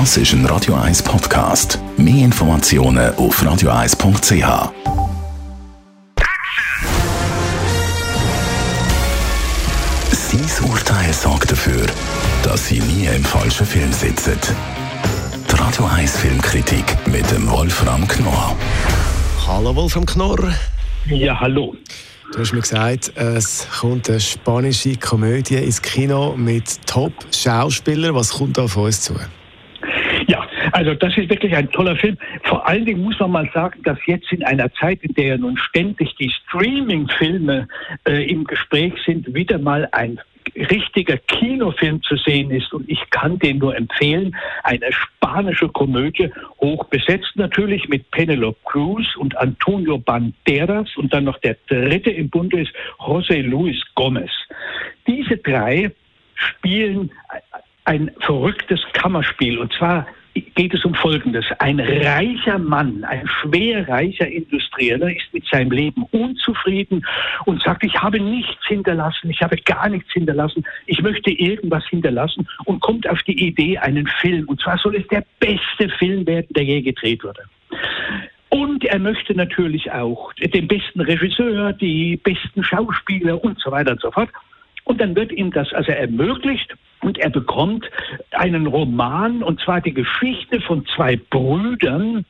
Das ist ein Radio 1 Podcast. Mehr Informationen auf radio1.ch. Sein Urteil sorgt dafür, dass Sie nie im falschen Film sitzen. Die Radio 1 Filmkritik mit dem Wolfram Knorr. Hallo Wolfram Knorr. Ja, hallo. Du hast mir gesagt, es kommt eine spanische Komödie ins Kino mit Top-Schauspielern. Was kommt da auf uns zu? Also das ist wirklich ein toller Film. Vor allen Dingen muss man mal sagen, dass jetzt in einer Zeit, in der nun ständig die Streaming-Filme äh, im Gespräch sind, wieder mal ein richtiger Kinofilm zu sehen ist. Und ich kann den nur empfehlen. Eine spanische Komödie, hoch besetzt natürlich mit Penelope Cruz und Antonio Banderas. Und dann noch der dritte im Bunde ist José Luis Gomez. Diese drei spielen ein verrücktes Kammerspiel. Und zwar geht es um Folgendes. Ein reicher Mann, ein schwer reicher Industrieller ist mit seinem Leben unzufrieden und sagt, ich habe nichts hinterlassen, ich habe gar nichts hinterlassen, ich möchte irgendwas hinterlassen und kommt auf die Idee, einen Film, und zwar soll es der beste Film werden, der je gedreht wurde. Und er möchte natürlich auch den besten Regisseur, die besten Schauspieler und so weiter und so fort. Und dann wird ihm das also ermöglicht und er bekommt einen Roman, und zwar die Geschichte von zwei Brüdern,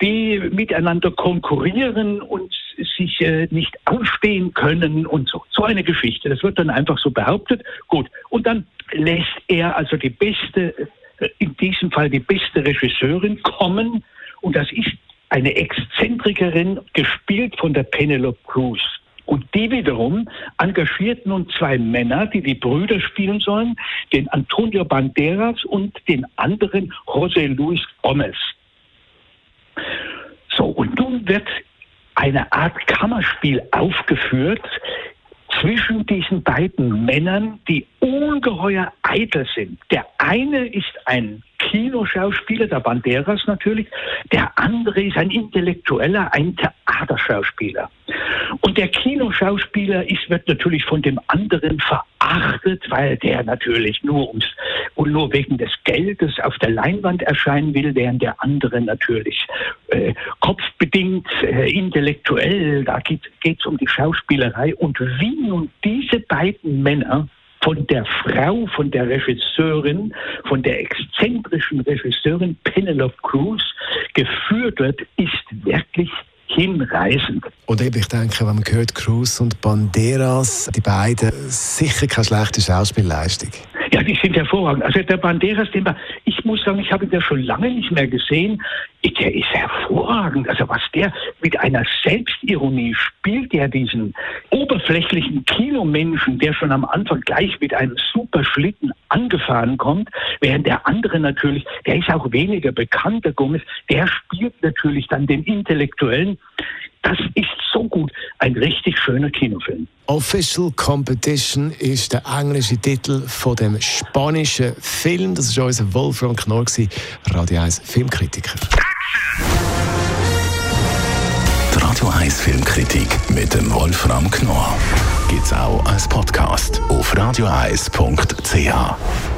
die miteinander konkurrieren und sich äh, nicht ausstehen können und so. So eine Geschichte. Das wird dann einfach so behauptet. Gut. Und dann lässt er also die beste, äh, in diesem Fall die beste Regisseurin kommen. Und das ist eine Exzentrikerin, gespielt von der Penelope Cruz. Und die wiederum engagiert nun zwei Männer, die die Brüder spielen sollen, den Antonio Banderas und den anderen José Luis Gomez. So, und nun wird eine Art Kammerspiel aufgeführt zwischen diesen beiden Männern, die ungeheuer eitel sind. Der eine ist ein Kinoschauspieler, der Banderas natürlich, der andere ist ein Intellektueller, ein Theaterschauspieler. Und der Kinoschauspieler ist, wird natürlich von dem anderen verachtet, weil der natürlich nur ums und nur wegen des Geldes auf der Leinwand erscheinen will, während der andere natürlich äh, kopfbedingt, äh, intellektuell, da geht es um die Schauspielerei. Und wie nun diese beiden Männer von der Frau, von der Regisseurin, von der exzentrischen Regisseurin Penelope Cruz geführt wird, ist wirklich hinreißend. Und eben, ich denke, wenn man hört, Cruz und Banderas, die beiden, sicher keine schlechte Schauspielleistung. Ja, die sind hervorragend. Also der Banderas, den ich muss sagen, ich habe ihn ja schon lange nicht mehr gesehen. Der ist hervorragend. Also was der mit einer Selbstironie spielt, der diesen oberflächlichen Kinomenschen, der schon am Anfang gleich mit einem super Schlitten angefahren kommt, während der andere natürlich, der ist auch weniger bekannt, der Gomez, der spielt natürlich dann den Intellektuellen. Das ist so gut. Ein richtig schöner Kinofilm. Official Competition ist der englische Titel von dem spanischen Film. Das ist unser Wolfram Knorr, Radio 1 Filmkritiker. Die Radio 1 Filmkritik mit dem Wolfram Knorr gibt es auch als Podcast auf radioeis.ch.